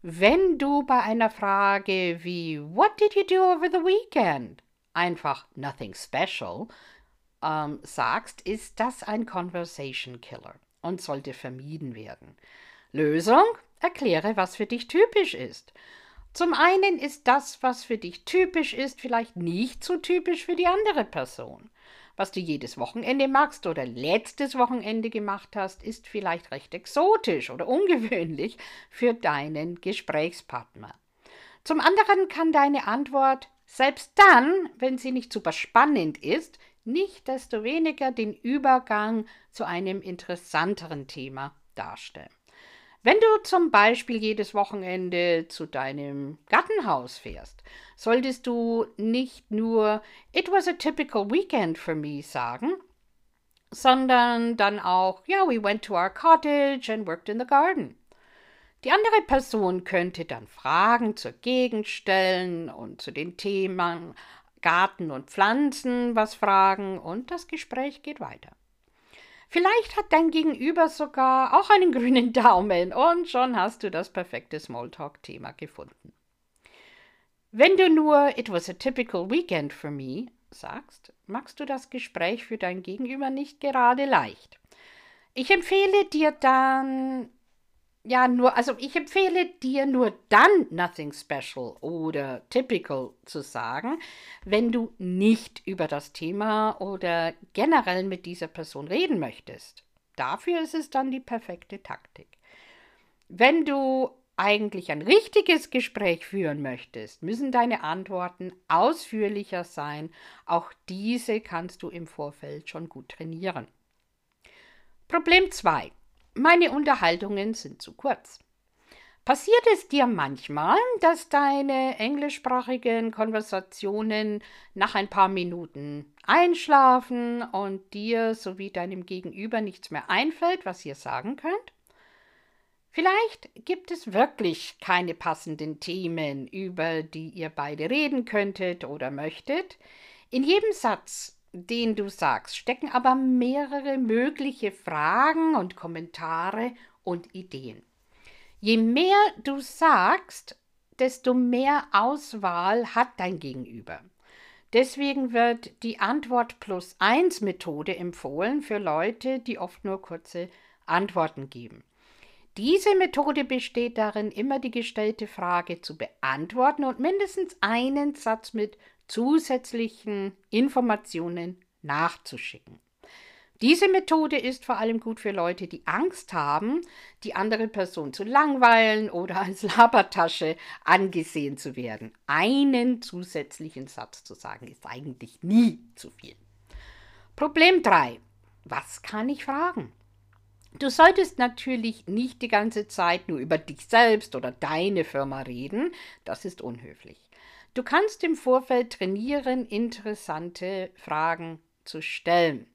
Wenn du bei einer Frage wie What did you do over the weekend? einfach nothing special ähm, sagst, ist das ein Conversation Killer und sollte vermieden werden. Lösung? Erkläre, was für dich typisch ist. Zum einen ist das, was für dich typisch ist, vielleicht nicht so typisch für die andere Person. Was du jedes Wochenende machst oder letztes Wochenende gemacht hast, ist vielleicht recht exotisch oder ungewöhnlich für deinen Gesprächspartner. Zum anderen kann deine Antwort, selbst dann, wenn sie nicht super spannend ist, nicht desto weniger den Übergang zu einem interessanteren Thema darstellen. Wenn du zum Beispiel jedes Wochenende zu deinem Gartenhaus fährst, solltest du nicht nur It was a typical weekend for me sagen, sondern dann auch Ja, we went to our cottage and worked in the garden. Die andere Person könnte dann Fragen zur Gegend stellen und zu den Themen Garten und Pflanzen was fragen und das Gespräch geht weiter. Vielleicht hat dein Gegenüber sogar auch einen grünen Daumen und schon hast du das perfekte Smalltalk-Thema gefunden. Wenn du nur It was a typical weekend for me sagst, machst du das Gespräch für dein Gegenüber nicht gerade leicht. Ich empfehle dir dann ja, nur, also ich empfehle dir nur dann nothing special oder typical zu sagen, wenn du nicht über das Thema oder generell mit dieser Person reden möchtest. Dafür ist es dann die perfekte Taktik. Wenn du eigentlich ein richtiges Gespräch führen möchtest, müssen deine Antworten ausführlicher sein. Auch diese kannst du im Vorfeld schon gut trainieren. Problem 2. Meine Unterhaltungen sind zu kurz. Passiert es dir manchmal, dass deine englischsprachigen Konversationen nach ein paar Minuten einschlafen und dir sowie deinem Gegenüber nichts mehr einfällt, was ihr sagen könnt? Vielleicht gibt es wirklich keine passenden Themen, über die ihr beide reden könntet oder möchtet. In jedem Satz den du sagst, stecken aber mehrere mögliche Fragen und Kommentare und Ideen. Je mehr du sagst, desto mehr Auswahl hat dein Gegenüber. Deswegen wird die Antwort plus eins Methode empfohlen für Leute, die oft nur kurze Antworten geben. Diese Methode besteht darin, immer die gestellte Frage zu beantworten und mindestens einen Satz mit zusätzlichen Informationen nachzuschicken. Diese Methode ist vor allem gut für Leute, die Angst haben, die andere Person zu langweilen oder als Labertasche angesehen zu werden. Einen zusätzlichen Satz zu sagen ist eigentlich nie zu viel. Problem 3. Was kann ich fragen? Du solltest natürlich nicht die ganze Zeit nur über dich selbst oder deine Firma reden, das ist unhöflich. Du kannst im Vorfeld trainieren, interessante Fragen zu stellen.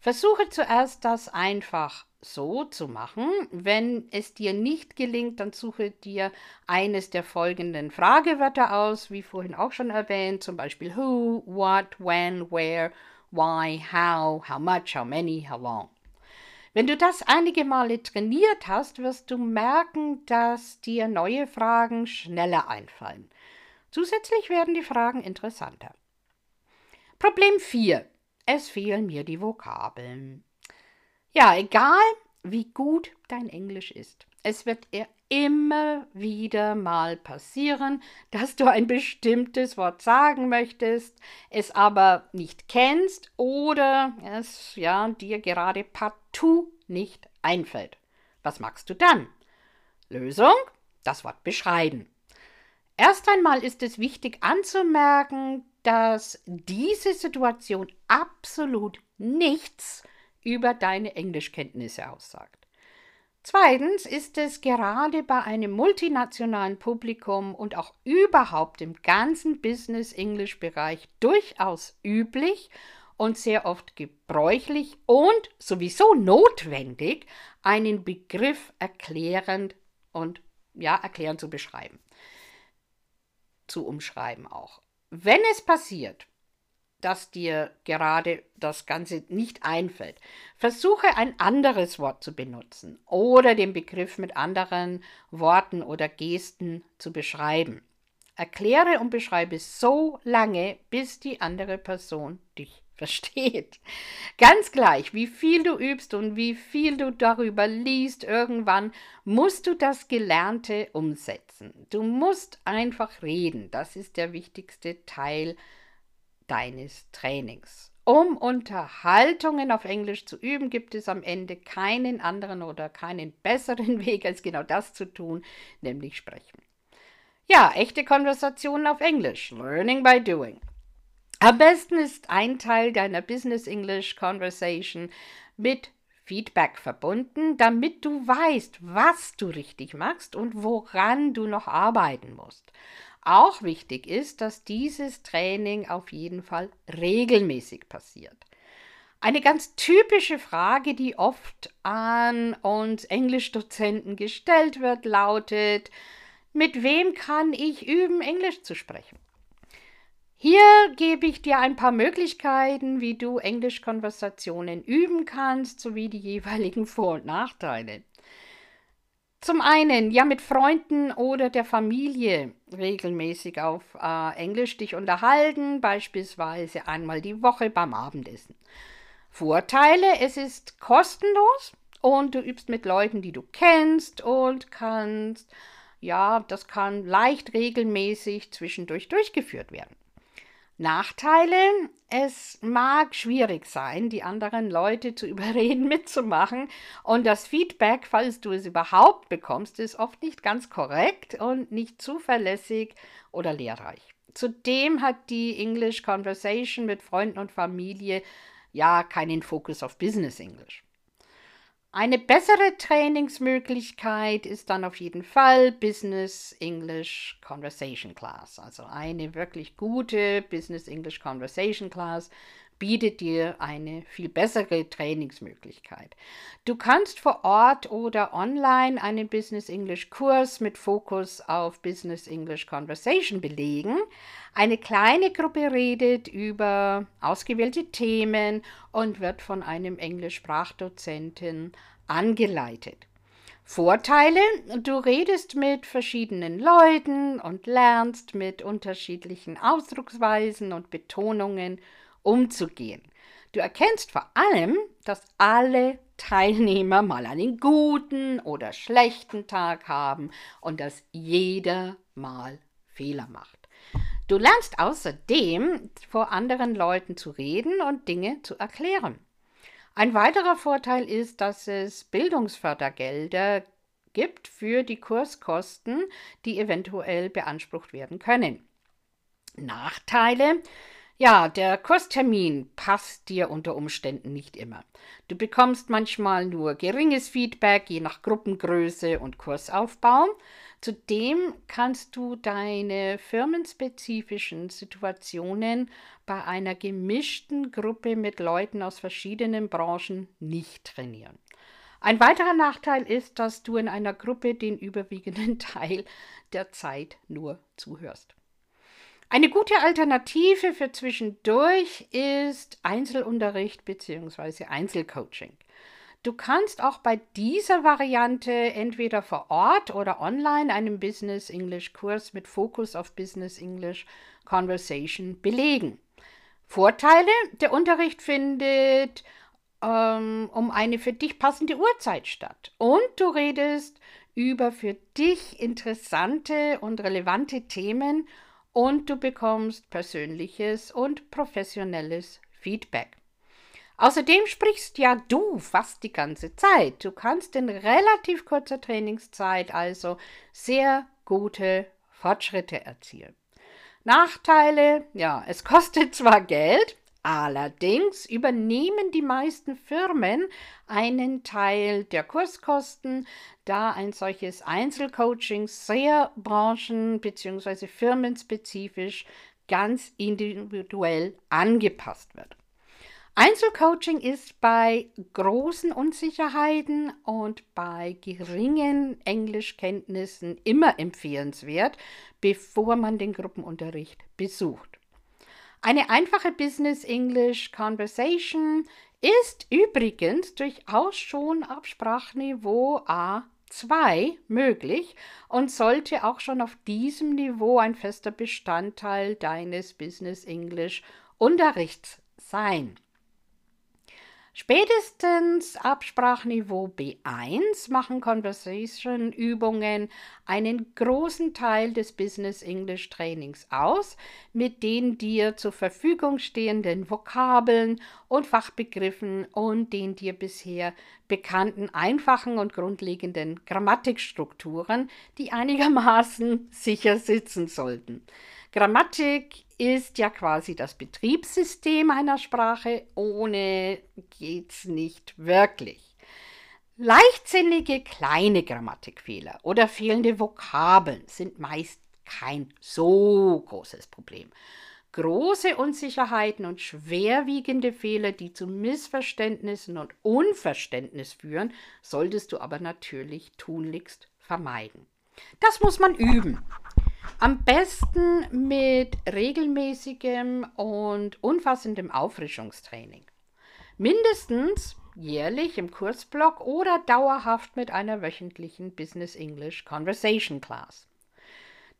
Versuche zuerst das einfach so zu machen. Wenn es dir nicht gelingt, dann suche dir eines der folgenden Fragewörter aus, wie vorhin auch schon erwähnt, zum Beispiel who, what, when, where, why, how, how much, how many, how long. Wenn du das einige Male trainiert hast, wirst du merken, dass dir neue Fragen schneller einfallen. Zusätzlich werden die Fragen interessanter. Problem 4. Es fehlen mir die Vokabeln. Ja, egal wie gut dein Englisch ist, es wird immer wieder mal passieren, dass du ein bestimmtes Wort sagen möchtest, es aber nicht kennst oder es ja dir gerade partout nicht einfällt. Was magst du dann? Lösung? Das Wort beschreiben. Erst einmal ist es wichtig anzumerken, dass diese Situation absolut nichts über deine Englischkenntnisse aussagt. Zweitens ist es gerade bei einem multinationalen Publikum und auch überhaupt im ganzen Business-English-Bereich durchaus üblich und sehr oft gebräuchlich und sowieso notwendig, einen Begriff erklärend und ja, erklärend zu beschreiben zu umschreiben auch. Wenn es passiert, dass dir gerade das Ganze nicht einfällt, versuche ein anderes Wort zu benutzen oder den Begriff mit anderen Worten oder Gesten zu beschreiben. Erkläre und beschreibe so lange, bis die andere Person dich versteht. Ganz gleich, wie viel du übst und wie viel du darüber liest, irgendwann musst du das Gelernte umsetzen. Du musst einfach reden. Das ist der wichtigste Teil deines Trainings. Um Unterhaltungen auf Englisch zu üben, gibt es am Ende keinen anderen oder keinen besseren Weg, als genau das zu tun, nämlich sprechen. Ja, echte Konversationen auf Englisch. Learning by doing. Am besten ist ein Teil deiner Business English Conversation mit Feedback verbunden, damit du weißt, was du richtig machst und woran du noch arbeiten musst. Auch wichtig ist, dass dieses Training auf jeden Fall regelmäßig passiert. Eine ganz typische Frage, die oft an uns Englischdozenten gestellt wird, lautet, mit wem kann ich üben, Englisch zu sprechen? Hier gebe ich dir ein paar Möglichkeiten, wie du Englischkonversationen üben kannst, sowie die jeweiligen Vor- und Nachteile. Zum einen, ja, mit Freunden oder der Familie regelmäßig auf äh, Englisch dich unterhalten, beispielsweise einmal die Woche beim Abendessen. Vorteile, es ist kostenlos und du übst mit Leuten, die du kennst und kannst, ja, das kann leicht regelmäßig zwischendurch durchgeführt werden. Nachteile, es mag schwierig sein, die anderen Leute zu überreden, mitzumachen. Und das Feedback, falls du es überhaupt bekommst, ist oft nicht ganz korrekt und nicht zuverlässig oder lehrreich. Zudem hat die English Conversation mit Freunden und Familie ja keinen Fokus auf Business English. Eine bessere Trainingsmöglichkeit ist dann auf jeden Fall Business English Conversation Class. Also eine wirklich gute Business English Conversation Class bietet dir eine viel bessere Trainingsmöglichkeit. Du kannst vor Ort oder online einen Business English Kurs mit Fokus auf Business English Conversation belegen. Eine kleine Gruppe redet über ausgewählte Themen und wird von einem Englischsprachdozenten angeleitet. Vorteile, du redest mit verschiedenen Leuten und lernst mit unterschiedlichen Ausdrucksweisen und Betonungen umzugehen. Du erkennst vor allem, dass alle Teilnehmer mal einen guten oder schlechten Tag haben und dass jeder mal Fehler macht. Du lernst außerdem vor anderen Leuten zu reden und Dinge zu erklären. Ein weiterer Vorteil ist, dass es Bildungsfördergelder gibt für die Kurskosten, die eventuell beansprucht werden können. Nachteile ja, der Kurstermin passt dir unter Umständen nicht immer. Du bekommst manchmal nur geringes Feedback, je nach Gruppengröße und Kursaufbau. Zudem kannst du deine firmenspezifischen Situationen bei einer gemischten Gruppe mit Leuten aus verschiedenen Branchen nicht trainieren. Ein weiterer Nachteil ist, dass du in einer Gruppe den überwiegenden Teil der Zeit nur zuhörst. Eine gute Alternative für zwischendurch ist Einzelunterricht bzw. Einzelcoaching. Du kannst auch bei dieser Variante entweder vor Ort oder online einen Business English Kurs mit Fokus auf Business English Conversation belegen. Vorteile: Der Unterricht findet ähm, um eine für dich passende Uhrzeit statt und du redest über für dich interessante und relevante Themen und du bekommst persönliches und professionelles Feedback. Außerdem sprichst ja du fast die ganze Zeit. Du kannst in relativ kurzer Trainingszeit also sehr gute Fortschritte erzielen. Nachteile, ja, es kostet zwar Geld, Allerdings übernehmen die meisten Firmen einen Teil der Kurskosten, da ein solches Einzelcoaching sehr branchen- bzw. firmenspezifisch ganz individuell angepasst wird. Einzelcoaching ist bei großen Unsicherheiten und bei geringen Englischkenntnissen immer empfehlenswert, bevor man den Gruppenunterricht besucht. Eine einfache Business English Conversation ist übrigens durchaus schon auf Sprachniveau A2 möglich und sollte auch schon auf diesem Niveau ein fester Bestandteil deines Business English Unterrichts sein. Spätestens ab Sprachniveau B1 machen Conversation-Übungen einen großen Teil des Business English Trainings aus, mit den dir zur Verfügung stehenden Vokabeln und Fachbegriffen und den dir bisher bekannten einfachen und grundlegenden Grammatikstrukturen, die einigermaßen sicher sitzen sollten. Grammatik ist ja quasi das Betriebssystem einer Sprache. Ohne geht's nicht wirklich. Leichtsinnige kleine Grammatikfehler oder fehlende Vokabeln sind meist kein so großes Problem. Große Unsicherheiten und schwerwiegende Fehler, die zu Missverständnissen und Unverständnis führen, solltest du aber natürlich tunlichst vermeiden. Das muss man üben. Am besten mit regelmäßigem und umfassendem Auffrischungstraining. Mindestens jährlich im Kursblock oder dauerhaft mit einer wöchentlichen Business English Conversation Class.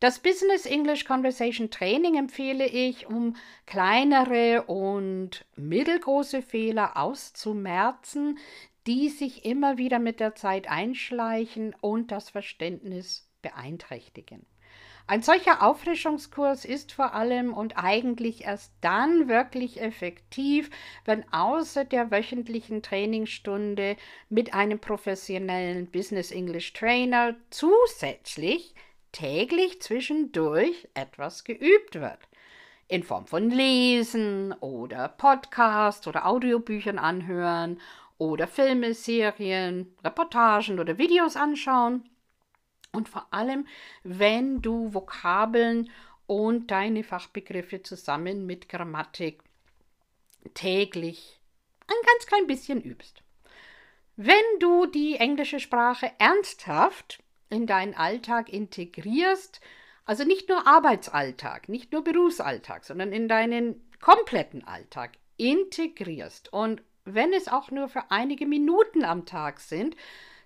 Das Business English Conversation Training empfehle ich, um kleinere und mittelgroße Fehler auszumerzen, die sich immer wieder mit der Zeit einschleichen und das Verständnis beeinträchtigen. Ein solcher Auffrischungskurs ist vor allem und eigentlich erst dann wirklich effektiv, wenn außer der wöchentlichen Trainingsstunde mit einem professionellen Business English Trainer zusätzlich täglich zwischendurch etwas geübt wird. In Form von Lesen oder Podcast oder Audiobüchern anhören oder Filme, Serien, Reportagen oder Videos anschauen und vor allem, wenn du Vokabeln und deine Fachbegriffe zusammen mit Grammatik täglich ein ganz klein bisschen übst. Wenn du die englische Sprache ernsthaft in deinen Alltag integrierst, also nicht nur Arbeitsalltag, nicht nur Berufsalltag, sondern in deinen kompletten Alltag integrierst und wenn es auch nur für einige Minuten am Tag sind,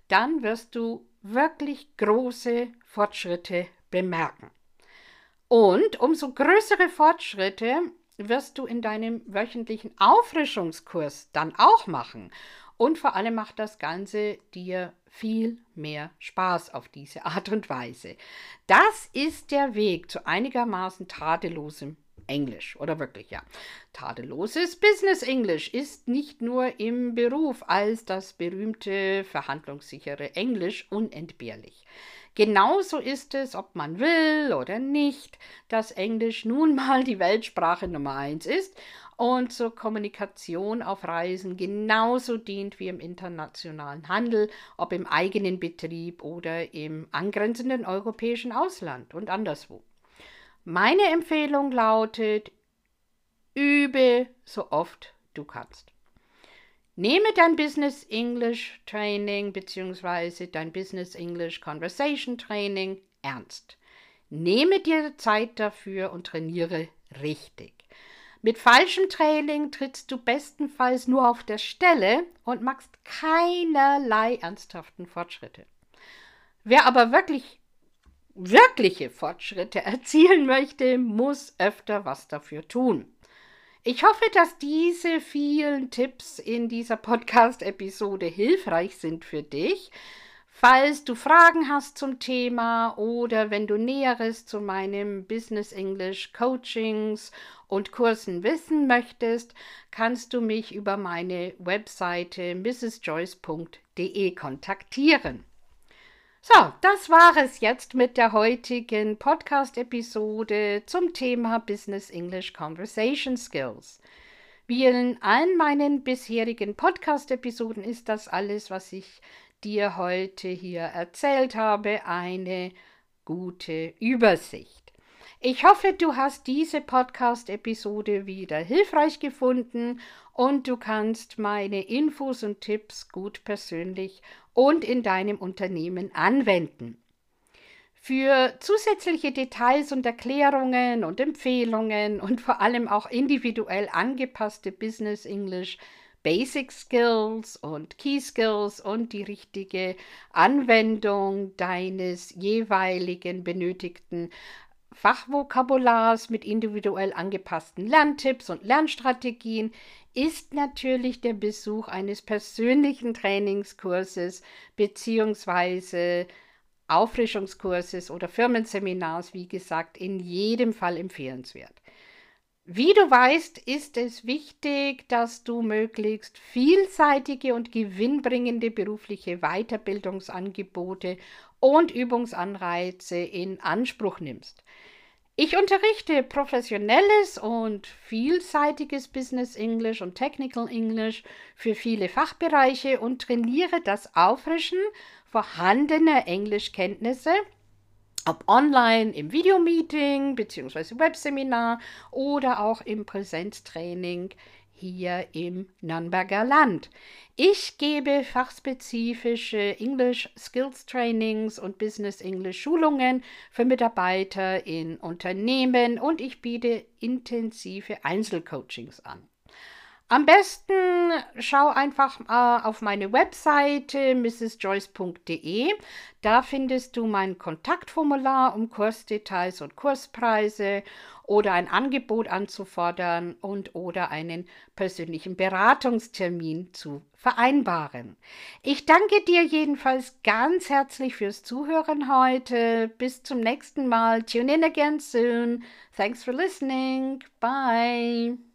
dann wirst du wirklich große Fortschritte bemerken. Und umso größere Fortschritte wirst du in deinem wöchentlichen Auffrischungskurs dann auch machen. Und vor allem macht das Ganze dir viel mehr Spaß auf diese Art und Weise. Das ist der Weg zu einigermaßen tadellosem Englisch oder wirklich ja. Tadelloses Business Englisch ist nicht nur im Beruf als das berühmte verhandlungssichere Englisch unentbehrlich. Genauso ist es, ob man will oder nicht, dass Englisch nun mal die Weltsprache Nummer eins ist und zur Kommunikation auf Reisen genauso dient wie im internationalen Handel, ob im eigenen Betrieb oder im angrenzenden europäischen Ausland und anderswo. Meine Empfehlung lautet, übe so oft du kannst. Nehme dein Business English Training bzw. dein Business English Conversation Training ernst. Nehme dir Zeit dafür und trainiere richtig. Mit falschem Training trittst du bestenfalls nur auf der Stelle und machst keinerlei ernsthaften Fortschritte. Wer aber wirklich wirkliche Fortschritte erzielen möchte, muss öfter was dafür tun. Ich hoffe, dass diese vielen Tipps in dieser Podcast-Episode hilfreich sind für dich. Falls du Fragen hast zum Thema oder wenn du Näheres zu meinem Business English Coachings und Kursen wissen möchtest, kannst du mich über meine Webseite mrsjoyce.de kontaktieren. So, das war es jetzt mit der heutigen Podcast-Episode zum Thema Business English Conversation Skills. Wie in allen meinen bisherigen Podcast-Episoden ist das alles, was ich dir heute hier erzählt habe, eine gute Übersicht. Ich hoffe, du hast diese Podcast-Episode wieder hilfreich gefunden und du kannst meine Infos und Tipps gut persönlich und in deinem Unternehmen anwenden. Für zusätzliche Details und Erklärungen und Empfehlungen und vor allem auch individuell angepasste Business English Basic Skills und Key Skills und die richtige Anwendung deines jeweiligen benötigten Fachvokabulars mit individuell angepassten Lerntipps und Lernstrategien ist natürlich der Besuch eines persönlichen Trainingskurses bzw. Auffrischungskurses oder Firmenseminars, wie gesagt, in jedem Fall empfehlenswert. Wie du weißt, ist es wichtig, dass du möglichst vielseitige und gewinnbringende berufliche Weiterbildungsangebote und Übungsanreize in Anspruch nimmst. Ich unterrichte professionelles und vielseitiges Business English und Technical English für viele Fachbereiche und trainiere das Auffrischen vorhandener Englischkenntnisse, ob online im Videomeeting bzw. Webseminar oder auch im Präsenztraining hier im Nürnberger Land. Ich gebe fachspezifische English Skills Trainings und Business English Schulungen für Mitarbeiter in Unternehmen und ich biete intensive Einzelcoachings an. Am besten schau einfach äh, auf meine Webseite mrsjoyce.de. Da findest du mein Kontaktformular, um Kursdetails und Kurspreise oder ein Angebot anzufordern und oder einen persönlichen Beratungstermin zu vereinbaren. Ich danke dir jedenfalls ganz herzlich fürs Zuhören heute. Bis zum nächsten Mal. Tune in again soon. Thanks for listening. Bye.